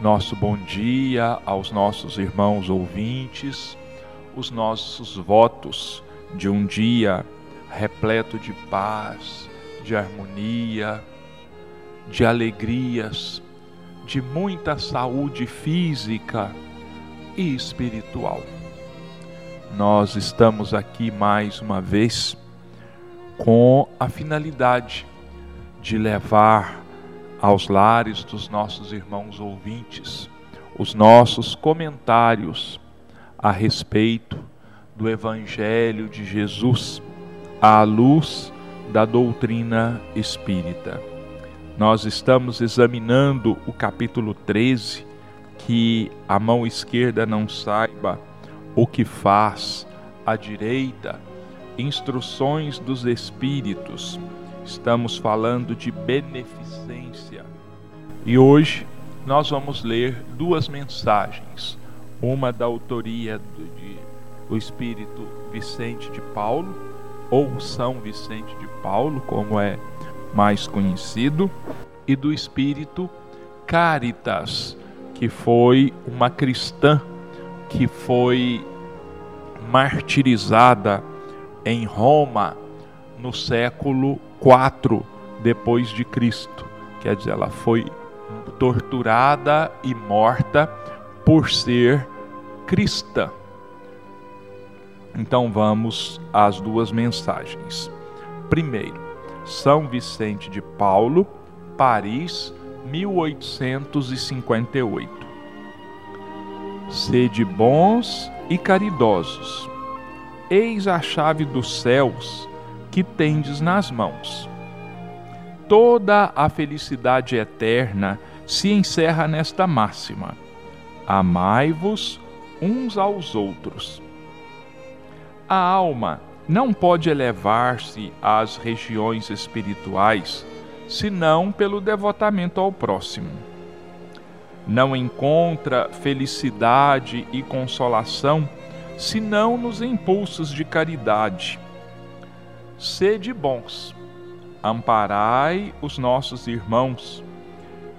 nosso bom dia aos nossos irmãos ouvintes, os nossos votos de um dia repleto de paz, de harmonia, de alegrias, de muita saúde física e espiritual. Nós estamos aqui mais uma vez com a finalidade de levar aos lares dos nossos irmãos ouvintes os nossos comentários a respeito do Evangelho de Jesus à luz da doutrina espírita. Nós estamos examinando o capítulo 13, que a mão esquerda não saiba o que faz, a direita, instruções dos espíritos. Estamos falando de beneficência. E hoje nós vamos ler duas mensagens. Uma da autoria do, de, espírito Vicente de Paulo, ou São Vicente de Paulo, como é mais conhecido, e do espírito Caritas, que foi uma cristã que foi martirizada em Roma no século 4 depois de Cristo. Quer dizer, ela foi torturada e morta por ser cristã. Então vamos às duas mensagens. Primeiro, São Vicente de Paulo, Paris, 1858. Sede bons e caridosos. Eis a chave dos céus que tendes nas mãos. Toda a felicidade eterna se encerra nesta máxima: Amai-vos uns aos outros. A alma não pode elevar-se às regiões espirituais senão pelo devotamento ao próximo. Não encontra felicidade e consolação senão nos impulsos de caridade. Sede bons, amparai os nossos irmãos,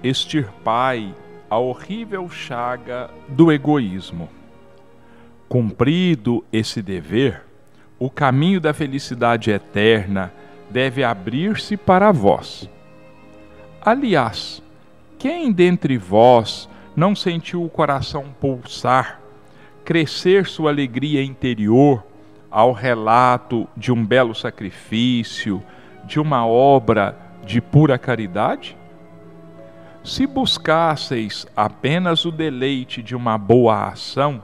extirpai a horrível chaga do egoísmo. Cumprido esse dever, o caminho da felicidade eterna deve abrir-se para vós. Aliás, quem dentre vós não sentiu o coração pulsar, crescer sua alegria interior ao relato de um belo sacrifício, de uma obra de pura caridade? Se buscasseis apenas o deleite de uma boa ação,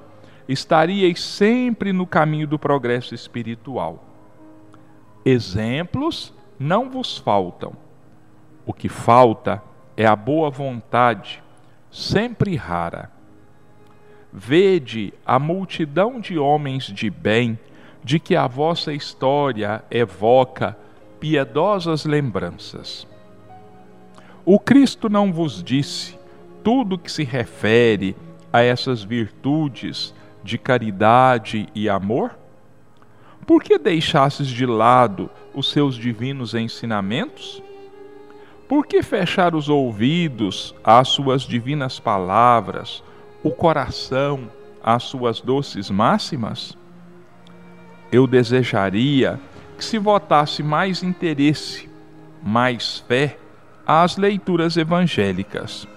estaríeis sempre no caminho do progresso espiritual. Exemplos não vos faltam. O que falta é a boa vontade, sempre rara. Vede a multidão de homens de bem de que a vossa história evoca piedosas lembranças. O Cristo não vos disse tudo que se refere a essas virtudes de caridade e amor? Por que deixasses de lado os seus divinos ensinamentos? Por que fechar os ouvidos às suas divinas palavras, o coração às suas doces máximas? Eu desejaria que se votasse mais interesse, mais fé às leituras evangélicas.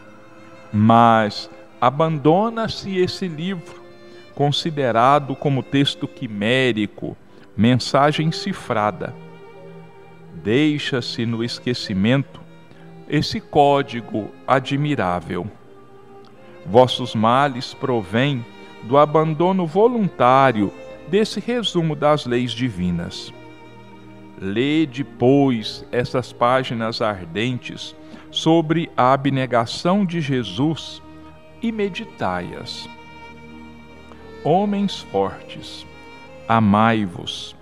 Mas abandona-se esse livro, considerado como texto quimérico, mensagem cifrada. Deixa-se no esquecimento esse código admirável. Vossos males provêm do abandono voluntário desse resumo das leis divinas. Lede, pois, essas páginas ardentes sobre a abnegação de Jesus e meditai-as. Homens fortes, amai-vos.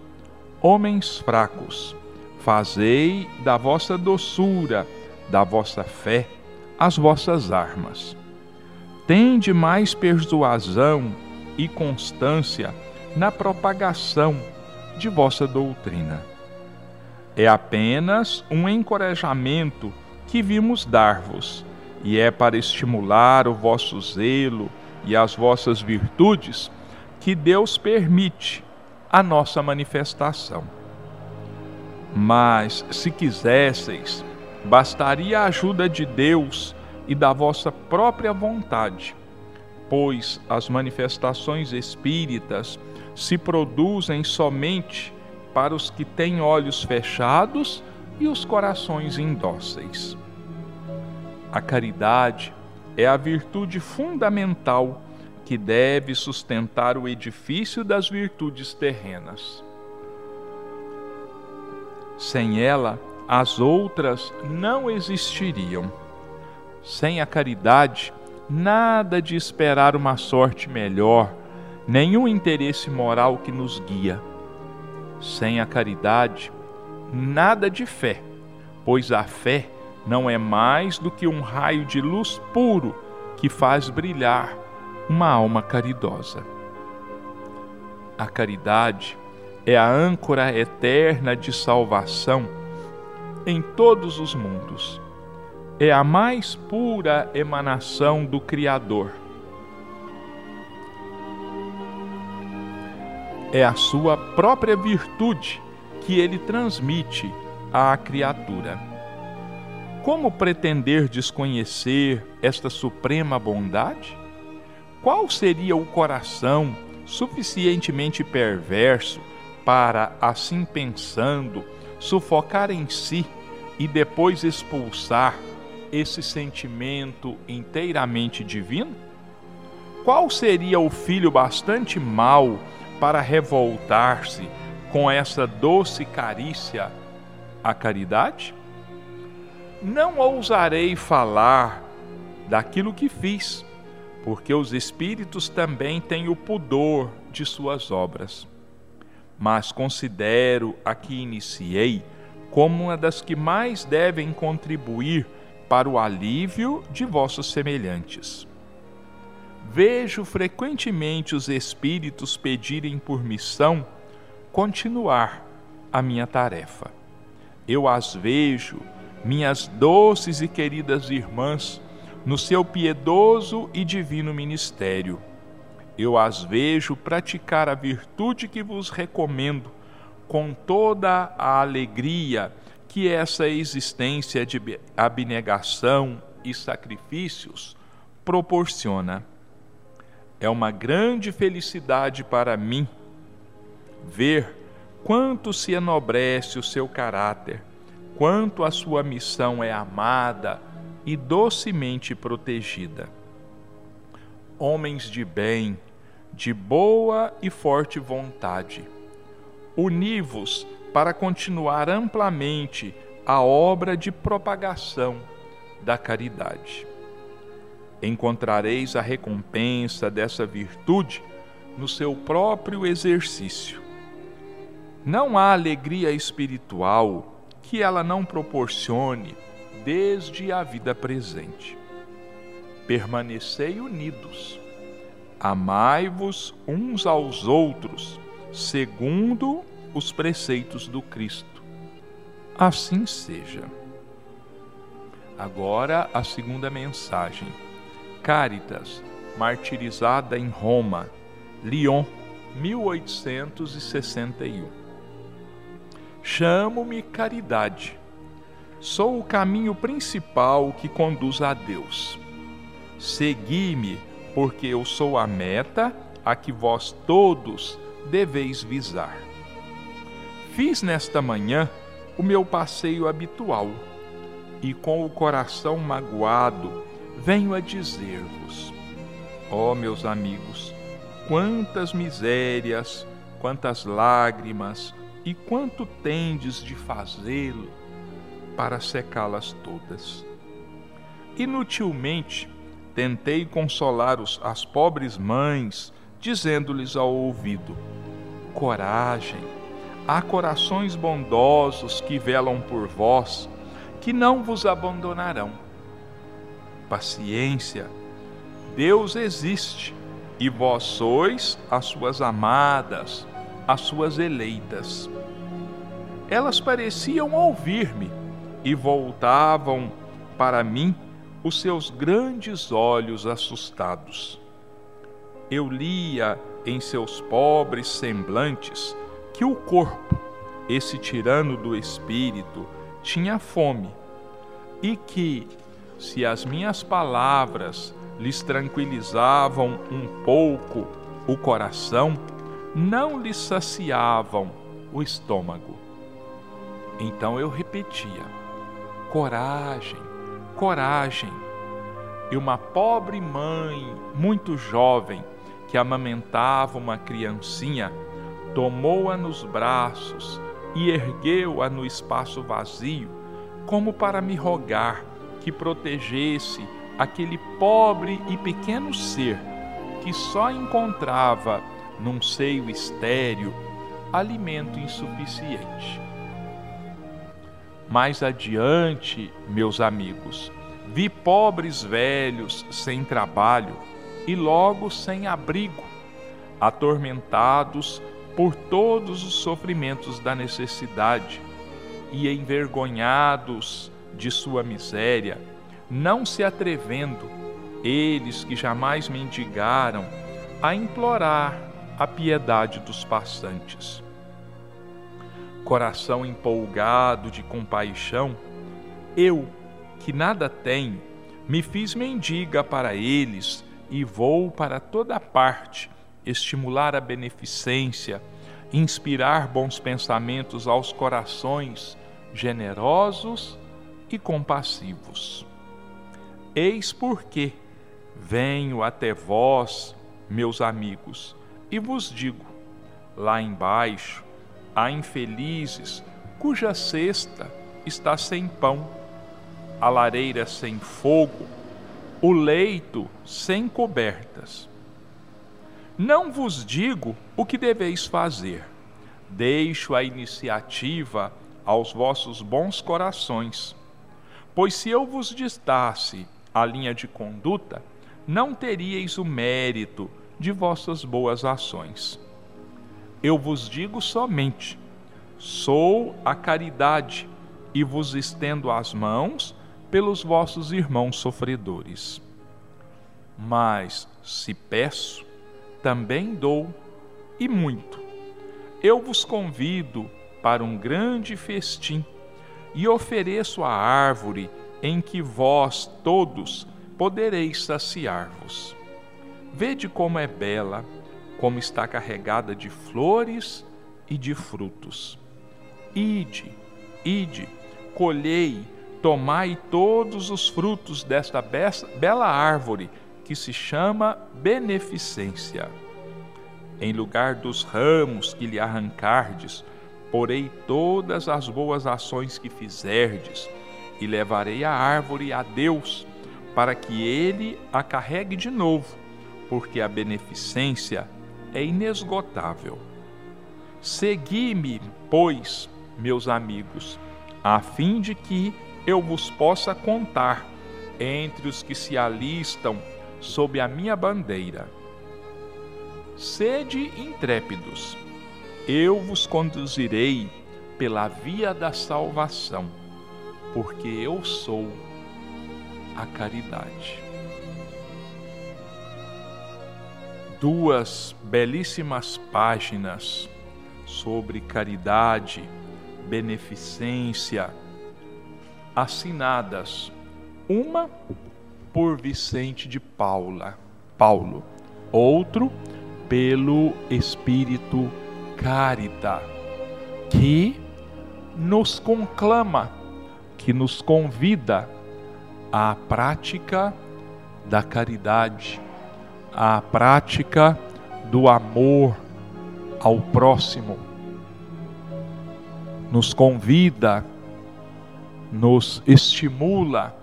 Homens fracos, fazei da vossa doçura, da vossa fé, as vossas armas. Tende mais persuasão e constância na propagação de vossa doutrina é apenas um encorajamento que vimos dar-vos, e é para estimular o vosso zelo e as vossas virtudes que Deus permite a nossa manifestação. Mas, se quisesseis, bastaria a ajuda de Deus e da vossa própria vontade, pois as manifestações espíritas se produzem somente para os que têm olhos fechados e os corações indóceis. A caridade é a virtude fundamental que deve sustentar o edifício das virtudes terrenas. Sem ela, as outras não existiriam. Sem a caridade, nada de esperar uma sorte melhor, nenhum interesse moral que nos guia. Sem a caridade, nada de fé, pois a fé não é mais do que um raio de luz puro que faz brilhar uma alma caridosa. A caridade é a âncora eterna de salvação em todos os mundos. É a mais pura emanação do Criador. É a sua própria virtude que ele transmite à criatura. Como pretender desconhecer esta suprema bondade? Qual seria o coração suficientemente perverso para, assim pensando, sufocar em si e depois expulsar esse sentimento inteiramente divino? Qual seria o filho bastante mau para revoltar-se com essa doce carícia a caridade? Não ousarei falar daquilo que fiz, porque os espíritos também têm o pudor de suas obras. Mas considero a que iniciei como uma das que mais devem contribuir para o alívio de vossos semelhantes. Vejo frequentemente os espíritos pedirem por missão continuar a minha tarefa. Eu as vejo, minhas doces e queridas irmãs, no seu piedoso e divino ministério. Eu as vejo praticar a virtude que vos recomendo com toda a alegria que essa existência de abnegação e sacrifícios proporciona. É uma grande felicidade para mim ver quanto se enobrece o seu caráter, quanto a sua missão é amada e docemente protegida. Homens de bem, de boa e forte vontade, uni-vos para continuar amplamente a obra de propagação da caridade. Encontrareis a recompensa dessa virtude no seu próprio exercício não há alegria espiritual que ela não proporcione desde a vida presente. Permanecei unidos, amai-vos uns aos outros, segundo os preceitos do Cristo. Assim seja. Agora a segunda mensagem. Caritas, martirizada em Roma, Lyon, 1861. Chamo-me caridade. Sou o caminho principal que conduz a Deus. Segui-me, porque eu sou a meta a que vós todos deveis visar. Fiz nesta manhã o meu passeio habitual e com o coração magoado venho a dizer-vos: Ó meus amigos, quantas misérias, quantas lágrimas, e quanto tendes de fazê-lo para secá-las todas? Inutilmente tentei consolar os, as pobres mães, dizendo-lhes ao ouvido: Coragem, há corações bondosos que velam por vós, que não vos abandonarão. Paciência, Deus existe e vós sois as suas amadas, as suas eleitas. Elas pareciam ouvir-me e voltavam para mim os seus grandes olhos assustados. Eu lia em seus pobres semblantes que o corpo, esse tirano do espírito, tinha fome e que, se as minhas palavras lhes tranquilizavam um pouco o coração, não lhes saciavam o estômago. Então eu repetia: coragem, coragem. E uma pobre mãe, muito jovem, que amamentava uma criancinha, tomou-a nos braços e ergueu-a no espaço vazio, como para me rogar que protegesse aquele pobre e pequeno ser que só encontrava num seio estéril alimento insuficiente. Mais adiante, meus amigos, vi pobres velhos sem trabalho e logo sem abrigo, atormentados por todos os sofrimentos da necessidade e envergonhados de sua miséria, não se atrevendo, eles que jamais mendigaram, a implorar a piedade dos passantes. Coração empolgado de compaixão, eu, que nada tenho, me fiz mendiga para eles e vou para toda parte estimular a beneficência, inspirar bons pensamentos aos corações generosos e compassivos. Eis porque venho até vós, meus amigos, e vos digo: lá embaixo há infelizes cuja cesta está sem pão, a lareira sem fogo, o leito sem cobertas. Não vos digo o que deveis fazer, deixo a iniciativa aos vossos bons corações. Pois se eu vos ditasse a linha de conduta, não teríeis o mérito de vossas boas ações. Eu vos digo somente: sou a caridade e vos estendo as mãos pelos vossos irmãos sofredores. Mas, se peço, também dou, e muito. Eu vos convido para um grande festim e ofereço a árvore em que vós todos podereis saciar-vos. Vede como é bela, como está carregada de flores e de frutos. Ide, ide, colhei tomai todos os frutos desta bela árvore que se chama beneficência. Em lugar dos ramos que lhe arrancardes, porei todas as boas ações que fizerdes, e levarei a árvore a Deus, para que ele a carregue de novo, porque a beneficência é inesgotável. Segui-me, pois, meus amigos, a fim de que eu vos possa contar entre os que se alistam sob a minha bandeira. Sede intrépidos, eu vos conduzirei pela via da salvação, porque eu sou a caridade. Duas belíssimas páginas sobre caridade, beneficência, assinadas, uma por Vicente de Paula, Paulo, outro pelo Espírito Carita, que nos conclama, que nos convida à prática da caridade, à prática do amor ao próximo. Nos convida nos estimula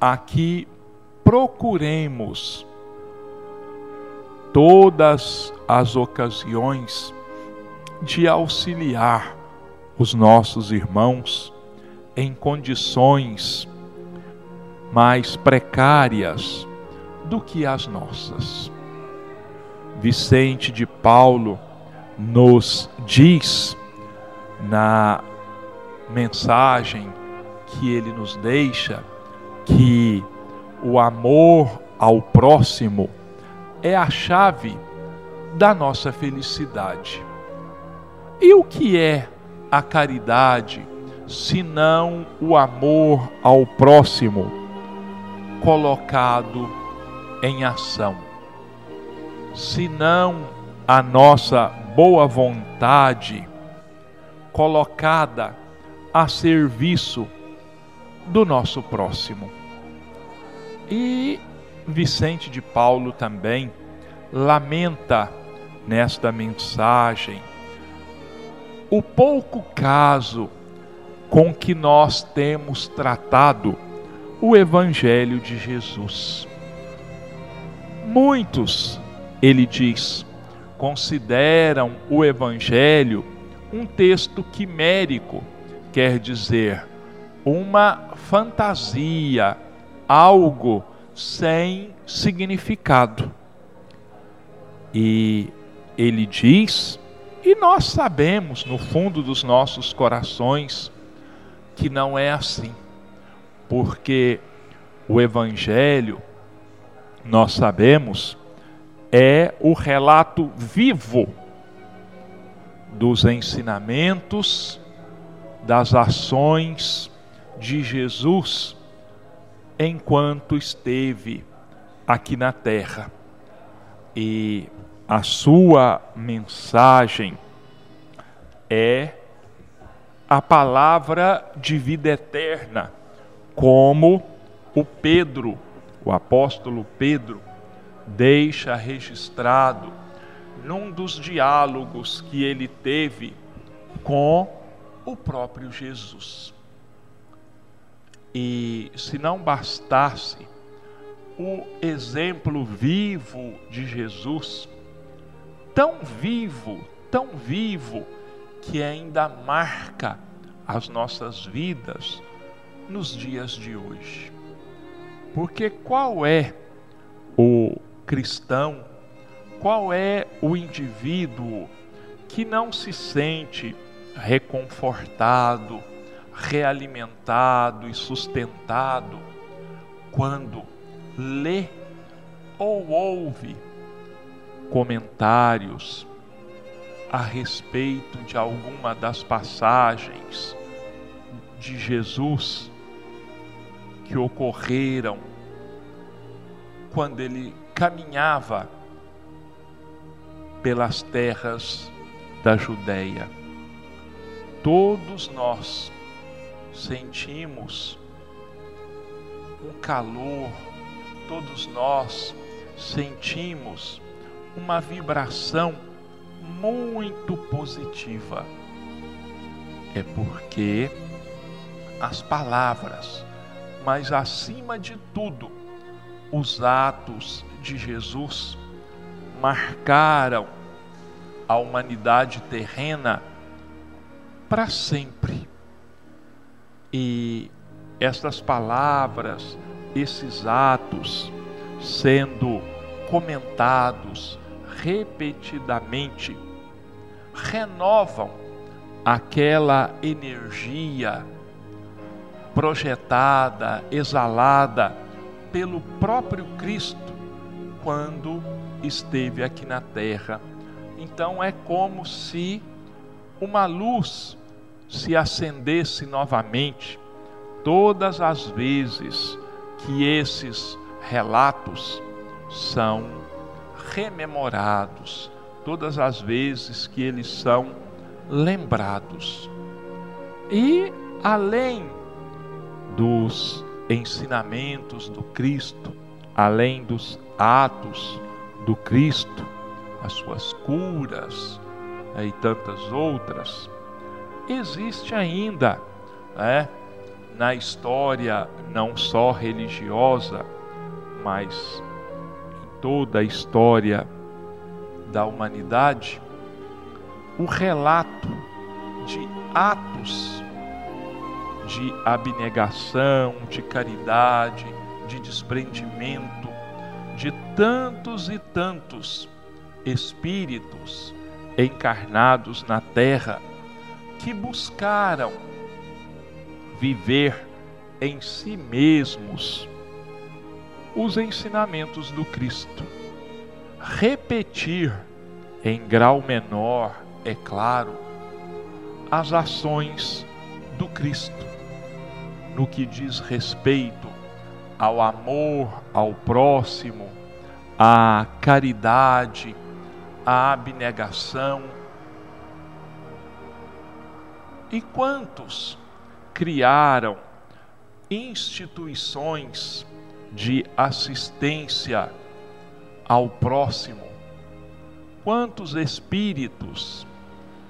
a que procuremos todas as ocasiões de auxiliar os nossos irmãos em condições mais precárias do que as nossas. Vicente de Paulo nos diz na mensagem que ele nos deixa que o amor ao próximo é a chave da nossa felicidade. E o que é a caridade, senão o amor ao próximo colocado em ação? Senão a nossa boa vontade colocada a serviço do nosso próximo. E Vicente de Paulo também lamenta nesta mensagem o pouco caso com que nós temos tratado o Evangelho de Jesus. Muitos, ele diz, consideram o Evangelho um texto quimérico, quer dizer, uma fantasia, algo sem significado. E ele diz, e nós sabemos no fundo dos nossos corações que não é assim, porque o Evangelho, nós sabemos, é o relato vivo dos ensinamentos, das ações de Jesus enquanto esteve aqui na terra. E a sua mensagem é a palavra de vida eterna, como o Pedro, o apóstolo Pedro, deixa registrado num dos diálogos que ele teve com o próprio Jesus. E se não bastasse o exemplo vivo de Jesus, tão vivo, tão vivo, que ainda marca as nossas vidas nos dias de hoje. Porque qual é o cristão qual é o indivíduo que não se sente reconfortado, realimentado e sustentado quando lê ou ouve comentários a respeito de alguma das passagens de Jesus que ocorreram quando ele caminhava pelas terras da Judéia. Todos nós sentimos um calor, todos nós sentimos uma vibração muito positiva. É porque as palavras, mas acima de tudo, os atos de Jesus marcaram a humanidade terrena para sempre. E estas palavras, esses atos, sendo comentados repetidamente, renovam aquela energia projetada, exalada pelo próprio Cristo quando esteve aqui na terra. Então é como se uma luz se acendesse novamente todas as vezes que esses relatos são rememorados, todas as vezes que eles são lembrados. E além dos ensinamentos do Cristo, além dos atos do Cristo, as suas curas né, e tantas outras, existe ainda né, na história não só religiosa, mas toda a história da humanidade, o relato de atos de abnegação, de caridade, de desprendimento, de tantos e tantos espíritos encarnados na terra que buscaram viver em si mesmos os ensinamentos do Cristo. Repetir em grau menor, é claro, as ações do Cristo no que diz respeito ao amor ao próximo, à caridade, à abnegação. E quantos criaram instituições de assistência ao próximo? Quantos espíritos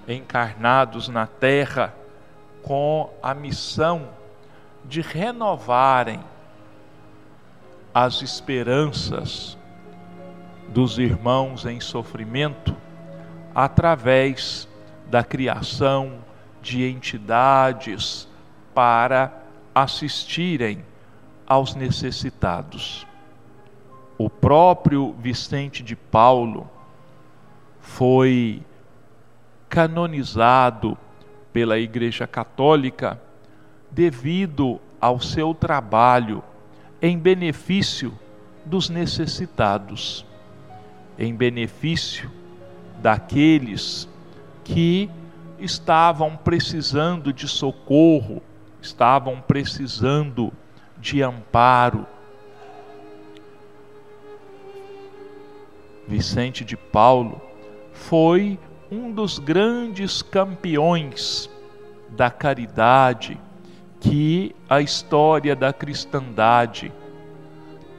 encarnados na terra com a missão de renovarem as esperanças dos irmãos em sofrimento através da criação de entidades para assistirem aos necessitados. O próprio Vicente de Paulo foi canonizado pela Igreja Católica devido ao seu trabalho em benefício dos necessitados, em benefício daqueles que estavam precisando de socorro, estavam precisando de amparo. Vicente de Paulo foi um dos grandes campeões da caridade que a história da cristandade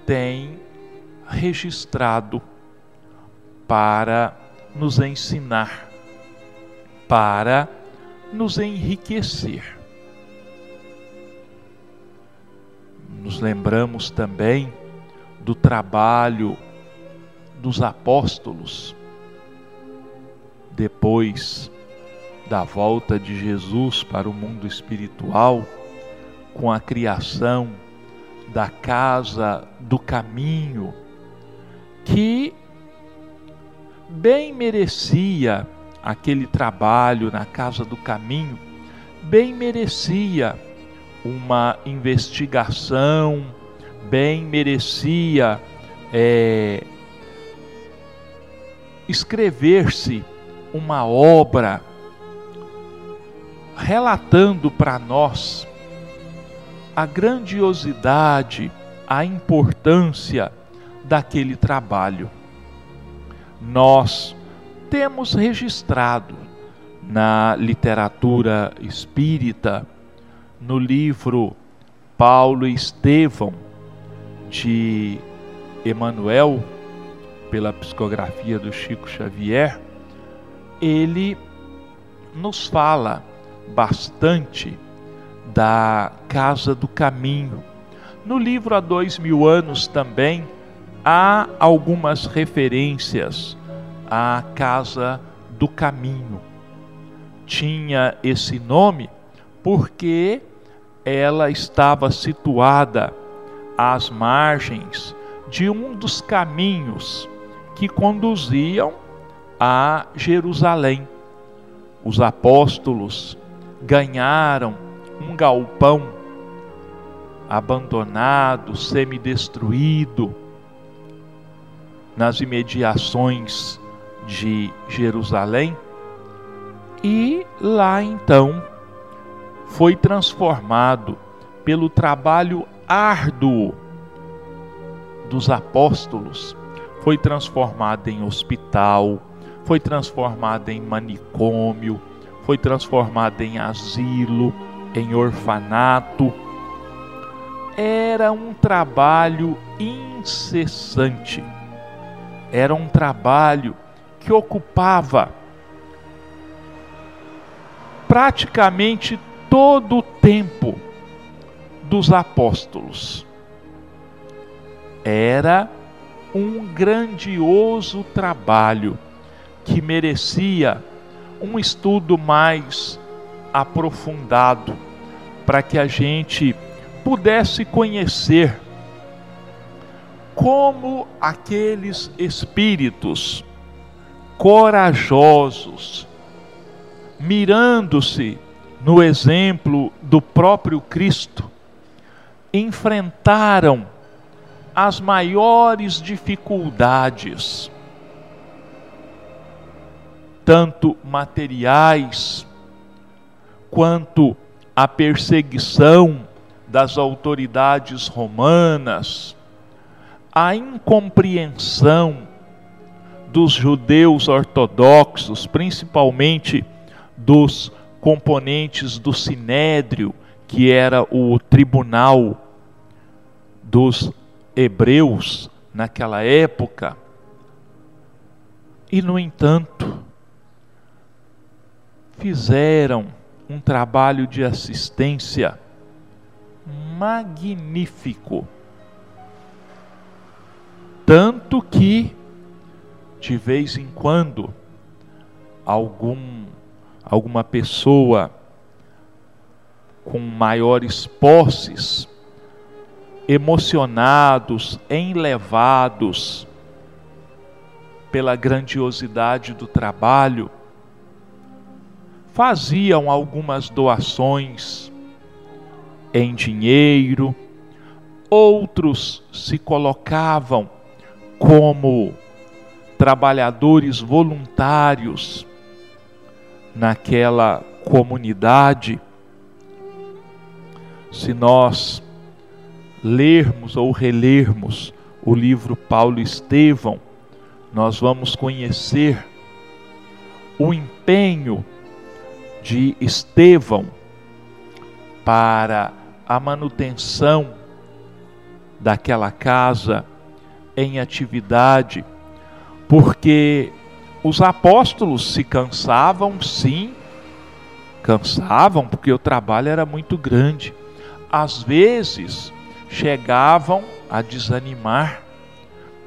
tem registrado para nos ensinar, para nos enriquecer. Nos lembramos também do trabalho dos apóstolos depois da volta de Jesus para o mundo espiritual com a criação da casa do caminho, que bem merecia aquele trabalho na casa do caminho, bem merecia uma investigação, bem merecia é, escrever-se uma obra relatando para nós a grandiosidade, a importância daquele trabalho. Nós temos registrado na literatura espírita, no livro Paulo e Estevão de Emanuel, pela psicografia do Chico Xavier, ele nos fala bastante da Casa do Caminho. No livro Há Dois Mil Anos também há algumas referências à Casa do Caminho. Tinha esse nome porque ela estava situada às margens de um dos caminhos que conduziam a Jerusalém. Os apóstolos ganharam um galpão abandonado, semidestruído, nas imediações de Jerusalém, e lá então foi transformado pelo trabalho árduo dos apóstolos, foi transformado em hospital, foi transformado em manicômio, foi transformado em asilo, em orfanato. Era um trabalho incessante. Era um trabalho que ocupava praticamente todo o tempo dos apóstolos. Era um grandioso trabalho que merecia um estudo mais aprofundado para que a gente pudesse conhecer como aqueles espíritos corajosos, mirando-se no exemplo do próprio Cristo, enfrentaram as maiores dificuldades, tanto materiais quanto a perseguição das autoridades romanas, a incompreensão dos judeus ortodoxos, principalmente dos componentes do sinédrio, que era o tribunal dos hebreus naquela época. E, no entanto, fizeram um trabalho de assistência magnífico. Tanto que, de vez em quando, algum, alguma pessoa com maiores posses, emocionados, enlevados pela grandiosidade do trabalho, faziam algumas doações em dinheiro, outros se colocavam como trabalhadores voluntários naquela comunidade. Se nós lermos ou relermos o livro Paulo Estevão, nós vamos conhecer o empenho de Estevão para a manutenção daquela casa em atividade, porque os apóstolos se cansavam, sim, cansavam, porque o trabalho era muito grande. Às vezes chegavam a desanimar,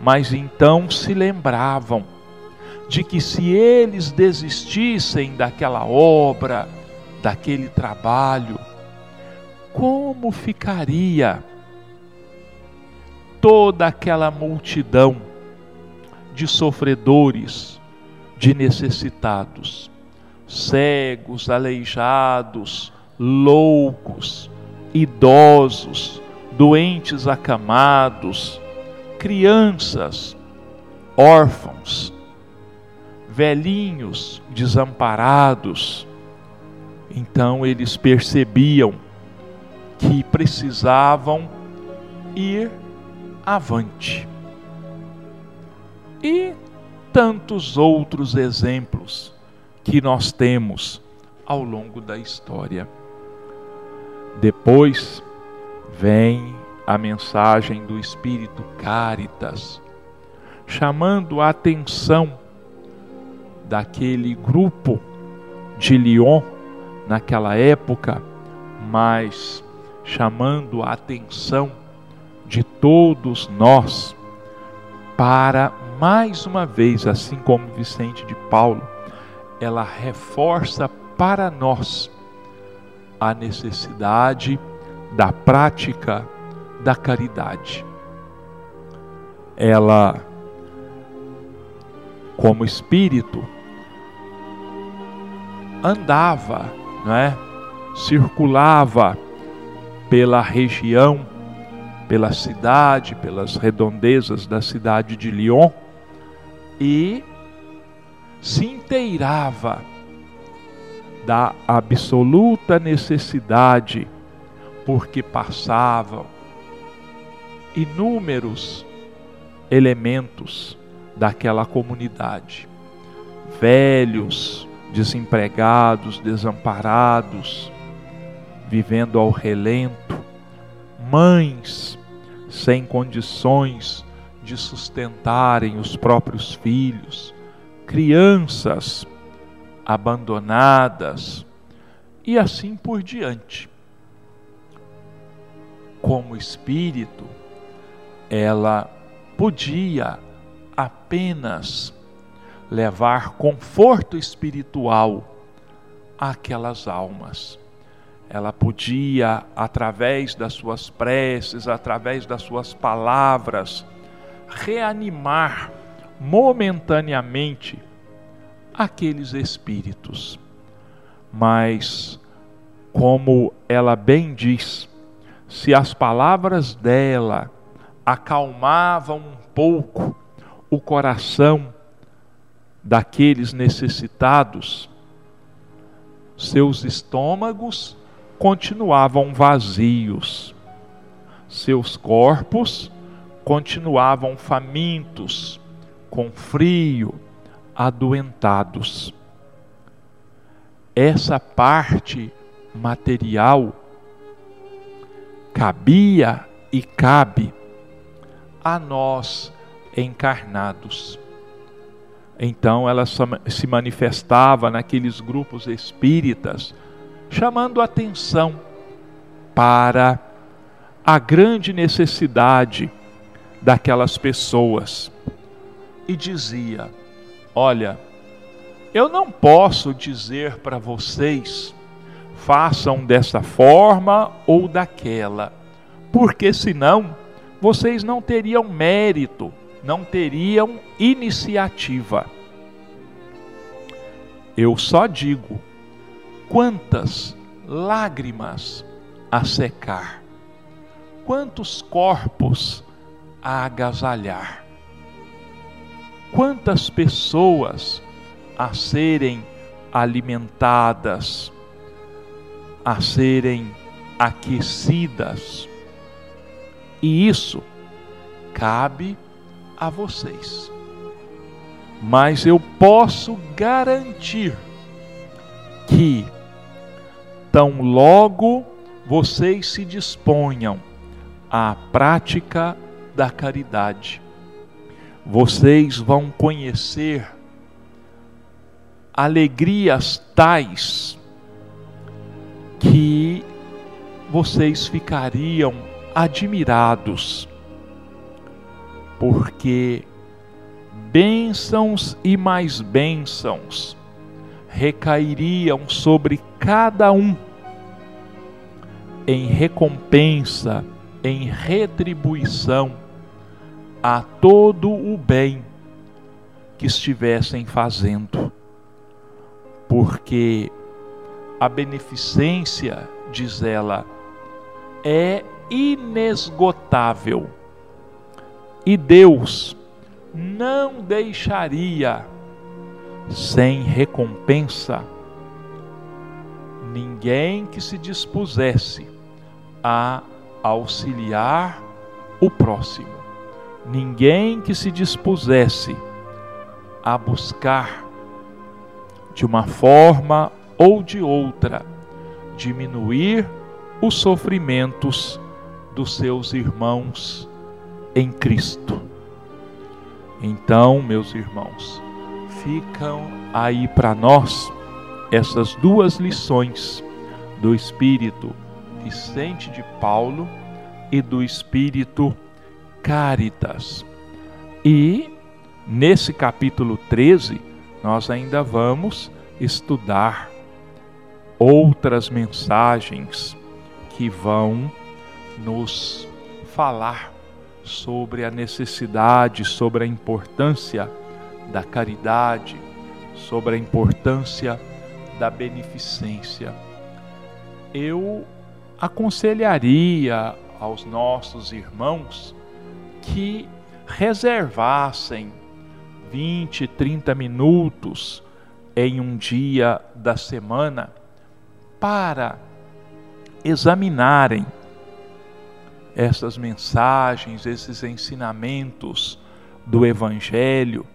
mas então se lembravam de que se eles desistissem daquela obra, daquele trabalho, como ficaria toda aquela multidão de sofredores, de necessitados, cegos, aleijados, loucos, idosos, doentes acamados, crianças, órfãos, velhinhos desamparados. Então eles percebiam que precisavam ir avante. E tantos outros exemplos que nós temos ao longo da história. Depois vem a mensagem do Espírito Caritas, chamando a atenção daquele grupo de Lyon naquela época, mas chamando a atenção de todos nós para mais uma vez, assim como Vicente de Paulo, ela reforça para nós a necessidade da prática da caridade. Ela, como espírito, andava, não é? circulava pela região, pela cidade, pelas redondezas da cidade de Lyon e se inteirava da absoluta necessidade porque passavam inúmeros elementos daquela comunidade. Velhos, desempregados, desamparados, vivendo ao relento, mães sem condições de sustentarem os próprios filhos, crianças abandonadas e assim por diante. Como espírito, ela podia apenas levar conforto espiritual àquelas almas ela podia, através das suas preces, através das suas palavras, reanimar momentaneamente aqueles espíritos. Mas, como ela bem diz, se as palavras dela acalmavam um pouco o coração daqueles necessitados, seus estômagos continuavam vazios, seus corpos continuavam famintos, com frio, adoentados. Essa parte material cabia e cabe a nós encarnados. Então ela se manifestava naqueles grupos espíritas, chamando atenção para a grande necessidade daquelas pessoas. E dizia: Olha, eu não posso dizer para vocês, façam dessa forma ou daquela, porque senão vocês não teriam mérito não teriam iniciativa. Eu só digo quantas lágrimas a secar, quantos corpos a agasalhar, quantas pessoas a serem alimentadas, a serem aquecidas. E isso cabe a vocês. Mas eu posso garantir que, tão logo vocês se disponham à prática da caridade, vocês vão conhecer alegrias tais que vocês ficariam admirados porque bênçãos e mais bênçãos recairiam sobre cada um em recompensa, em retribuição a todo o bem que estivessem fazendo. Porque a beneficência, diz ela, é inesgotável e Deus não deixaria sem recompensa ninguém que se dispusesse a auxiliar o próximo, ninguém que se dispusesse a buscar de uma forma ou de outra diminuir os sofrimentos dos seus irmãos em Cristo. Então, meus irmãos, ficam aí para nós essas duas lições do Espírito Vicente de Paulo e do Espírito Caritas. E nesse capítulo 13, nós ainda vamos estudar outras mensagens que vão nos falar sobre a necessidade, sobre a importância da caridade, sobre a importância da beneficência. Eu aconselharia aos nossos irmãos que reservassem 20, 30 minutos em um dia da semana para examinarem essas mensagens, esses ensinamentos do Evangelho,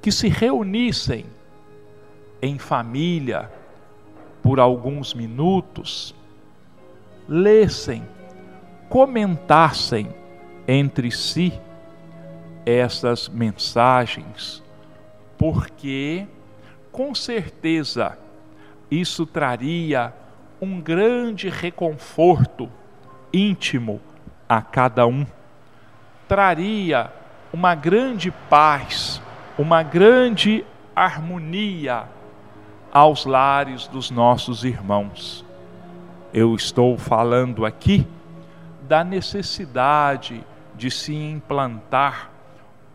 que se reunissem em família por alguns minutos, lessem, comentassem entre si essas mensagens, porque com certeza isso traria um grande reconforto íntimo a cada um, traria uma grande paz, uma grande harmonia aos lares dos nossos irmãos. Eu estou falando aqui da necessidade de se implantar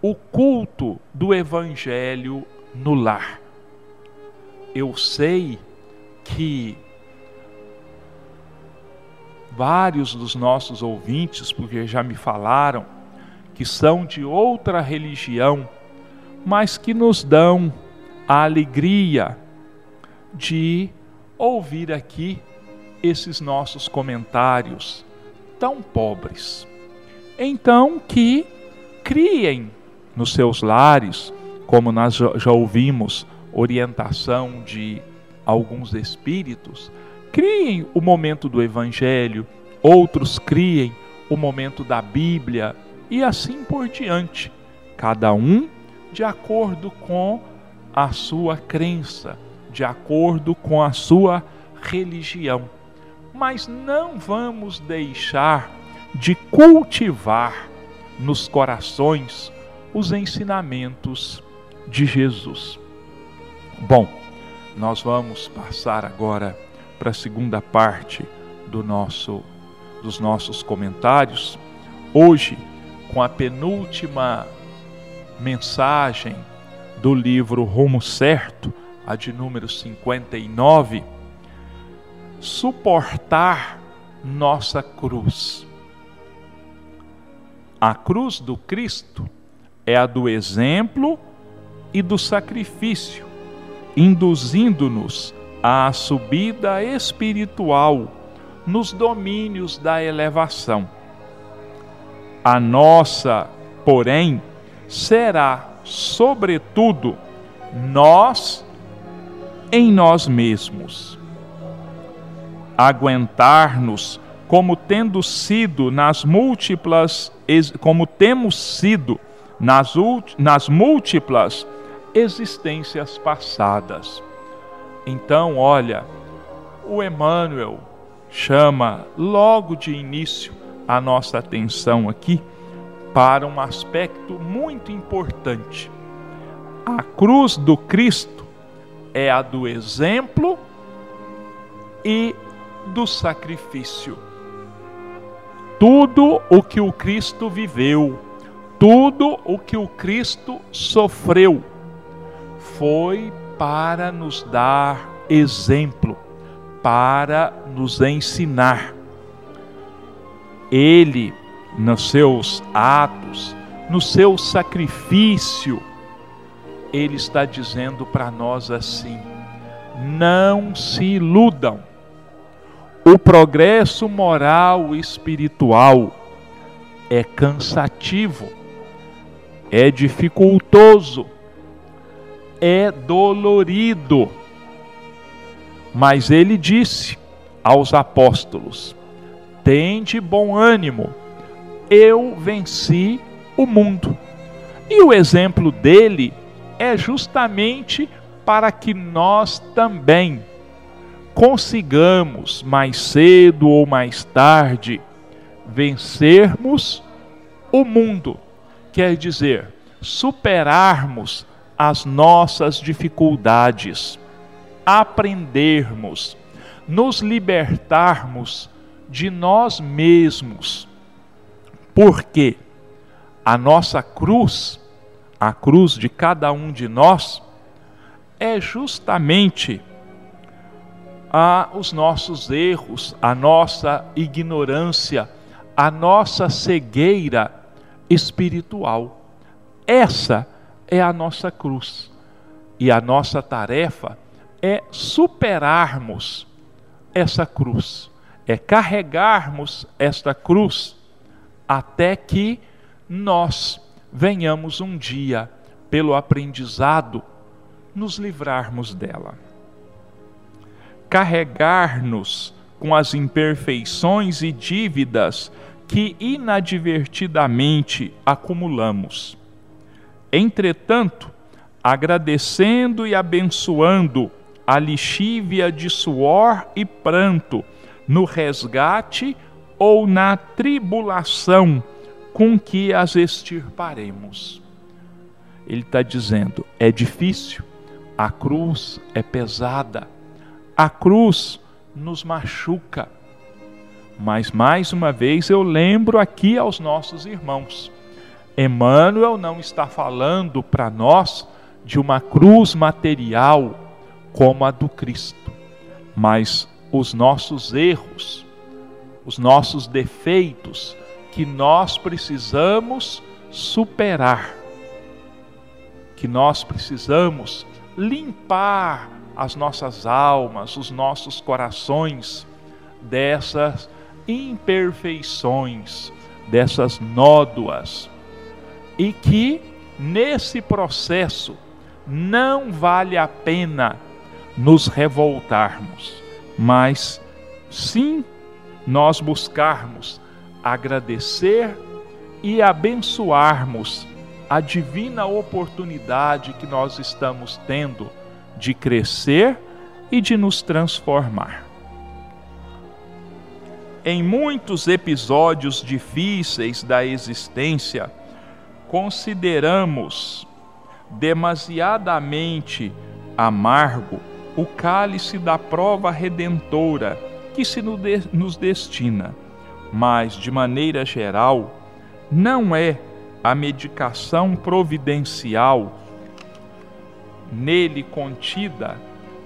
o culto do Evangelho no lar. Eu sei que vários dos nossos ouvintes, porque já me falaram, que são de outra religião, mas que nos dão a alegria de ouvir aqui esses nossos comentários tão pobres. Então, que criem nos seus lares, como nós já ouvimos, orientação de alguns espíritos, criem o momento do Evangelho, outros criem o momento da Bíblia e assim por diante, cada um de acordo com a sua crença, de acordo com a sua religião. Mas não vamos deixar de cultivar nos corações os ensinamentos de Jesus. Bom, nós vamos passar agora para a segunda parte do nosso dos nossos comentários. Hoje, com a penúltima mensagem do livro Rumo Certo, a de número 59, suportar nossa cruz. A cruz do Cristo é a do exemplo e do sacrifício, induzindo-nos à subida espiritual nos domínios da elevação. A nossa, porém, será, sobretudo, nós em nós mesmos. Aguentar-nos como tendo sido nas múltiplas, como temos sido nas, nas múltiplas existências passadas. Então, olha, o Emmanuel chama logo de início a nossa atenção aqui para um aspecto muito importante. A cruz do Cristo é a do exemplo e do sacrifício. Tudo o que o Cristo viveu, tudo o que o Cristo sofreu, foi para nos dar exemplo, para nos ensinar. Ele, nos seus atos, no seu sacrifício, ele está dizendo para nós assim: não se iludam. O progresso moral espiritual é cansativo, é dificultoso, é dolorido. Mas ele disse aos apóstolos: Tende bom ânimo, eu venci o mundo. E o exemplo dele é justamente para que nós também consigamos, mais cedo ou mais tarde, vencermos o mundo. Quer dizer, superarmos as nossas dificuldades, aprendermos, nos libertarmos de nós mesmos. Porque a nossa cruz, a cruz de cada um de nós, é justamente a, os nossos erros, a nossa ignorância, a nossa cegueira espiritual. Essa é a nossa cruz. E a nossa tarefa é superarmos essa cruz, é carregarmos esta cruz até que nós venhamos um dia, pelo aprendizado, nos livrarmos dela. Carregar-nos com as imperfeições e dívidas que inadvertidamente acumulamos. Entretanto, agradecendo e abençoando a lixívia de suor e pranto no resgate ou na tribulação com que as extirparemos. Ele está dizendo: é difícil, a cruz é pesada, a cruz nos machuca. Mas mais uma vez eu lembro aqui aos nossos irmãos: Emmanuel não está falando para nós de uma cruz material como a do Cristo, mas os nossos erros, os nossos defeitos, que nós precisamos superar, que nós precisamos limpar as nossas almas, os nossos corações dessas imperfeições, dessas nódoas, e que nesse processo não vale a pena nos revoltarmos, mas sim nós buscarmos agradecer e abençoarmos a divina oportunidade que nós estamos tendo de crescer e de nos transformar. Em muitos episódios difíceis da existência, consideramos demasiadamente amargo o cálice da prova redentora que se nos destina, mas, de maneira geral, não é a medicação providencial nele contida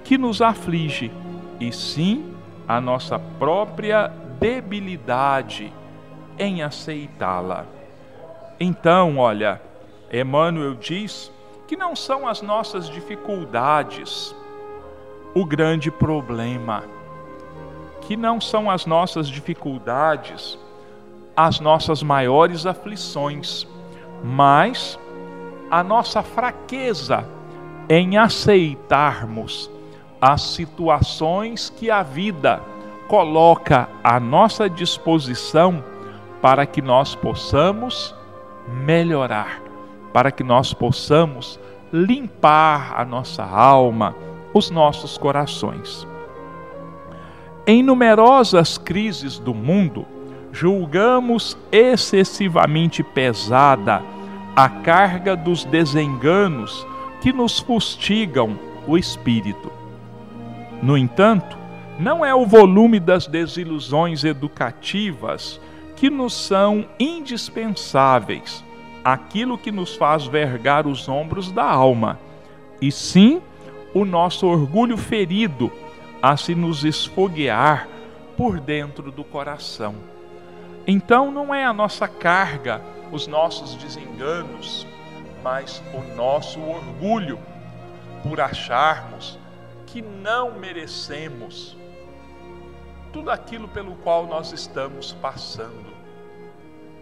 que nos aflige, e sim a nossa própria debilidade em aceitá-la. Então, olha, Emmanuel diz que não são as nossas dificuldades o grande problema, que não são as nossas dificuldades as nossas maiores aflições, mas a nossa fraqueza em aceitarmos as situações que a vida coloca à nossa disposição para que nós possamos melhorar para que nós possamos limpar a nossa alma, os nossos corações. Em numerosas crises do mundo, julgamos excessivamente pesada a carga dos desenganos que nos fustigam o espírito. No entanto, não é o volume das desilusões educativas que nos são indispensáveis aquilo que nos faz vergar os ombros da alma, e sim o nosso orgulho ferido a se nos esfoguear por dentro do coração. Então não é a nossa carga, os nossos desenganos, mas o nosso orgulho por acharmos que não merecemos tudo aquilo pelo qual nós estamos passando,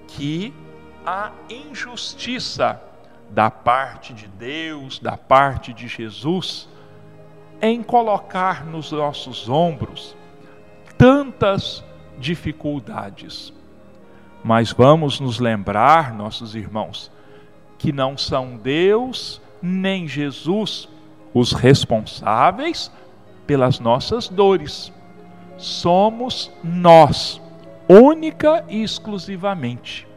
que a injustiça da parte de Deus, da parte de Jesus, em colocar nos nossos ombros tantas dificuldades. Mas vamos nos lembrar, nossos irmãos, que não são Deus nem Jesus os responsáveis pelas nossas dores. Somos nós, única e exclusivamente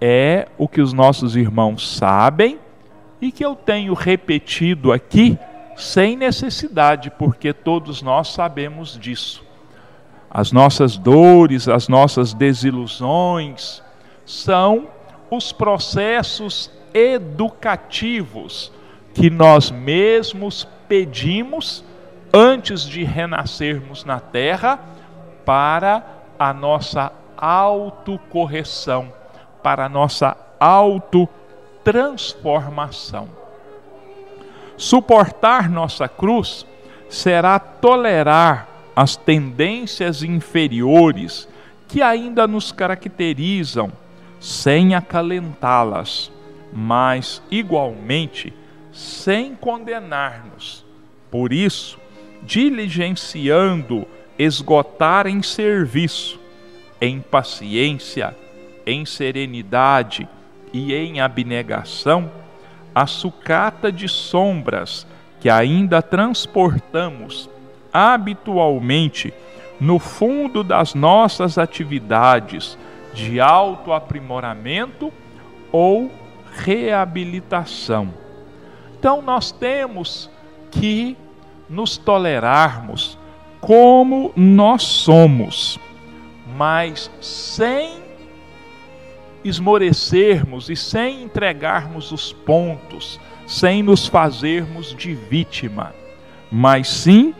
é o que os nossos irmãos sabem e que eu tenho repetido aqui sem necessidade, porque todos nós sabemos disso. As nossas dores, as nossas desilusões são os processos educativos que nós mesmos pedimos antes de renascermos na terra para a nossa autocorreção para a nossa autotransformação. Suportar nossa cruz será tolerar as tendências inferiores que ainda nos caracterizam, sem acalentá-las, mas igualmente sem condenar-nos. Por isso, diligenciando esgotar em serviço, em paciência, em serenidade e em abnegação, a sucata de sombras que ainda transportamos habitualmente no fundo das nossas atividades de autoaprimoramento ou reabilitação. Então nós temos que nos tolerarmos como nós somos, mas sem esmorecermos e sem entregarmos os pontos, sem nos fazermos de vítima, mas sim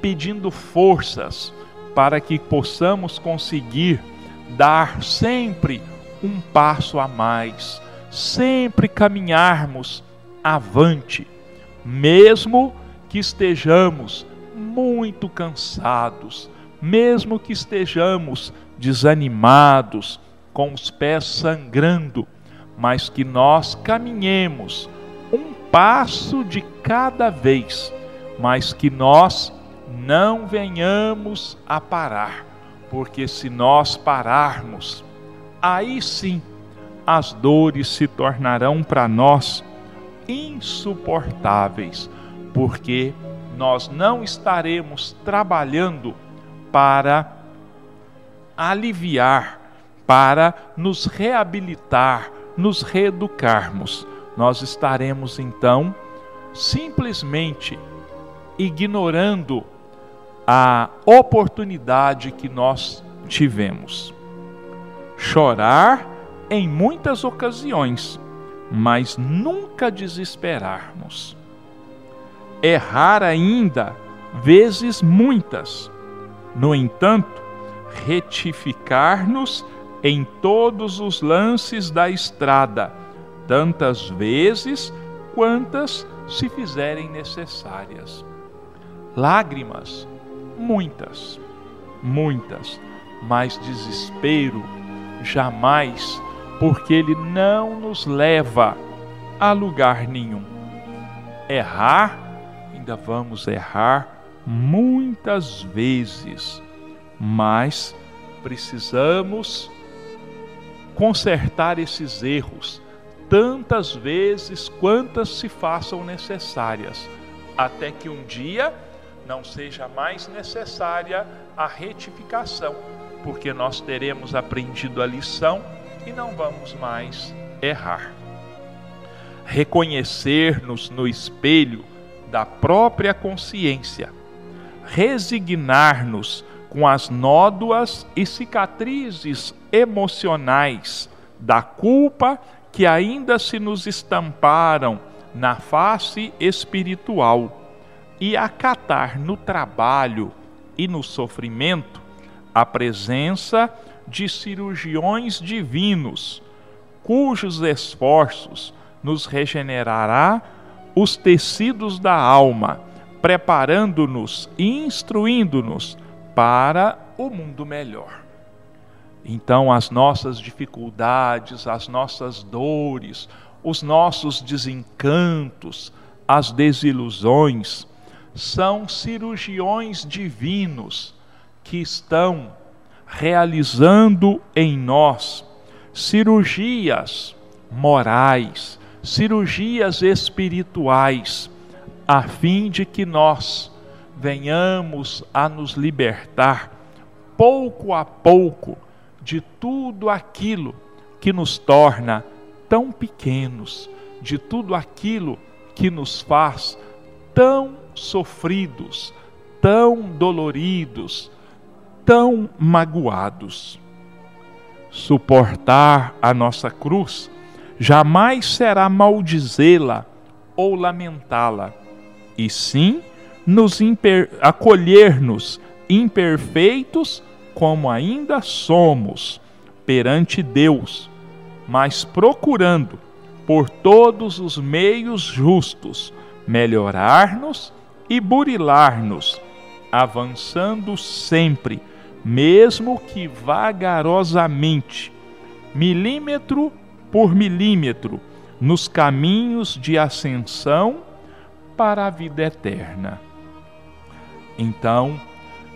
pedindo forças para que possamos conseguir dar sempre um passo a mais, sempre caminharmos avante, mesmo que estejamos muito cansados, mesmo que estejamos desanimados, com os pés sangrando, mas que nós caminhemos um passo de cada vez, mas que nós não venhamos a parar, porque se nós pararmos, aí sim as dores se tornarão para nós insuportáveis, porque nós não estaremos trabalhando para aliviar, para nos reabilitar, nos reeducarmos. Nós estaremos então simplesmente ignorando a oportunidade que nós tivemos. Chorar em muitas ocasiões, mas nunca desesperarmos. Errar ainda, vezes muitas. No entanto, retificar-nos em todos os lances da estrada, tantas vezes quantas se fizerem necessárias. Lágrimas, muitas, muitas, mas desespero, jamais porque ele não nos leva a lugar nenhum. Errar, ainda vamos errar muitas vezes, mas precisamos consertar esses erros tantas vezes quantas se façam necessárias, até que um dia não seja mais necessária a retificação, porque nós teremos aprendido a lição e não vamos mais errar. Reconhecer-nos no espelho da própria consciência, resignar-nos com as nódoas e cicatrizes emocionais da culpa que ainda se nos estamparam na face espiritual e acatar no trabalho e no sofrimento a presença de cirurgiões divinos, cujos esforços nos regenerará os tecidos da alma, preparando-nos e instruindo-nos para o mundo melhor. Então, as nossas dificuldades, as nossas dores, os nossos desencantos, as desilusões, são cirurgiões divinos que estão realizando em nós cirurgias morais, cirurgias espirituais, a fim de que nós venhamos a nos libertar pouco a pouco de tudo aquilo que nos torna tão pequenos, de tudo aquilo que nos faz tão sofridos, tão doloridos, tão magoados. Suportar a nossa cruz jamais será maldizê-la ou lamentá-la, e sim nos acolher-nos imperfeitos como ainda somos perante Deus, mas procurando por todos os meios justos melhorar-nos e burilar-nos, avançando sempre mesmo que vagarosamente, milímetro por milímetro, nos caminhos de ascensão para a vida eterna. Então,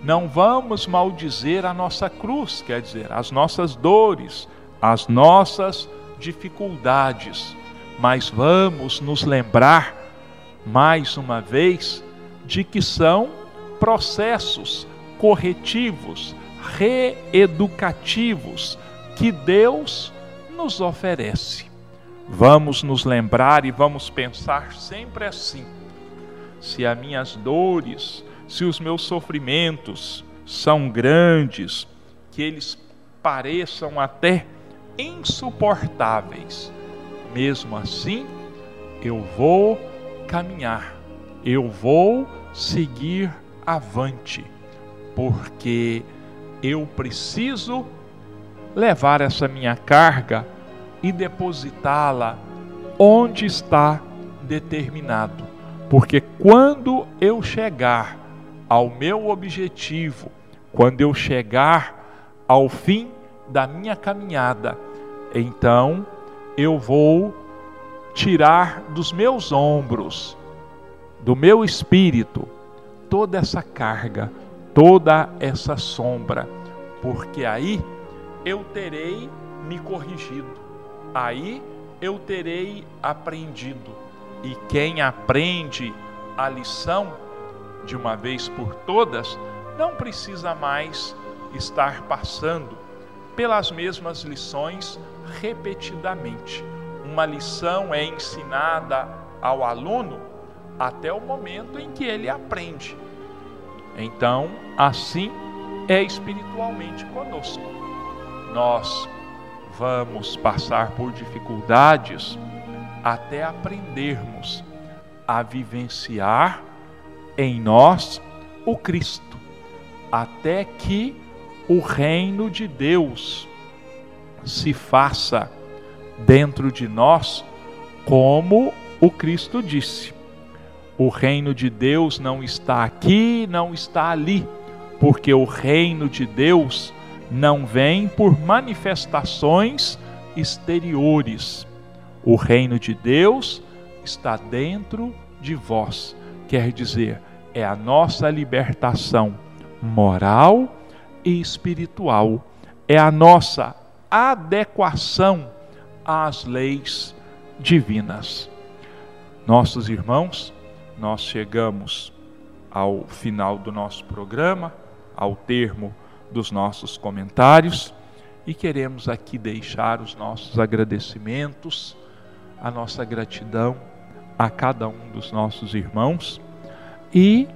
não vamos maldizer a nossa cruz, quer dizer, as nossas dores, as nossas dificuldades, mas vamos nos lembrar, mais uma vez, de que são processos corretivos, reeducativos que Deus nos oferece. Vamos nos lembrar e vamos pensar sempre assim: se as minhas dores, se os meus sofrimentos são grandes, que eles pareçam até insuportáveis, mesmo assim, eu vou caminhar, eu vou seguir avante porque eu preciso levar essa minha carga e depositá-la onde está determinado. Porque quando eu chegar ao meu objetivo, quando eu chegar ao fim da minha caminhada, então eu vou tirar dos meus ombros, do meu espírito, toda essa carga, toda essa sombra, porque aí eu terei me corrigido, aí eu terei aprendido. E quem aprende a lição de uma vez por todas, não precisa mais estar passando pelas mesmas lições repetidamente. Uma lição é ensinada ao aluno até o momento em que ele aprende. Então, assim é espiritualmente conosco. Nós vamos passar por dificuldades até aprendermos a vivenciar em nós o Cristo, até que o reino de Deus se faça dentro de nós, como o Cristo disse. O reino de Deus não está aqui, não está ali, porque o reino de Deus não vem por manifestações exteriores. O reino de Deus está dentro de vós, quer dizer, é a nossa libertação moral e espiritual, é a nossa adequação às leis divinas. Nossos irmãos, nós chegamos ao final do nosso programa, ao termo dos nossos comentários e queremos aqui deixar os nossos agradecimentos, a nossa gratidão a cada um dos nossos irmãos e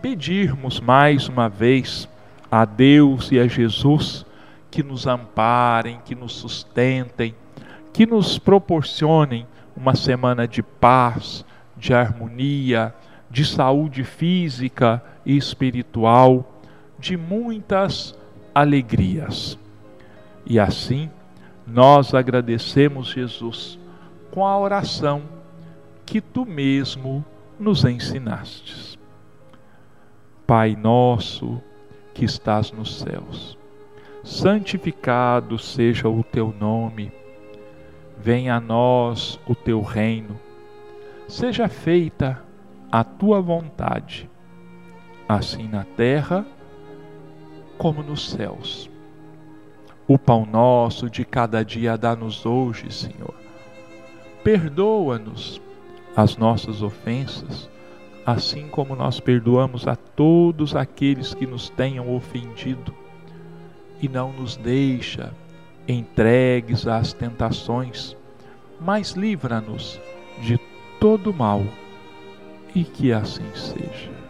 pedirmos mais uma vez a Deus e a Jesus que nos amparem, que nos sustentem, que nos proporcionem uma semana de paz, de harmonia, de saúde física e espiritual, de muitas alegrias. E assim, nós agradecemos, Jesus, com a oração que tu mesmo nos ensinastes. Pai nosso que estás nos céus, santificado seja o teu nome, venha a nós o teu reino, seja feita a tua vontade, assim na terra como nos céus. O pão nosso de cada dia dá-nos hoje, Senhor. Perdoa-nos as nossas ofensas, assim como nós perdoamos a todos aqueles que nos tenham ofendido, e não nos deixa entregues às tentações, mas livra-nos de todo mal, e que assim seja.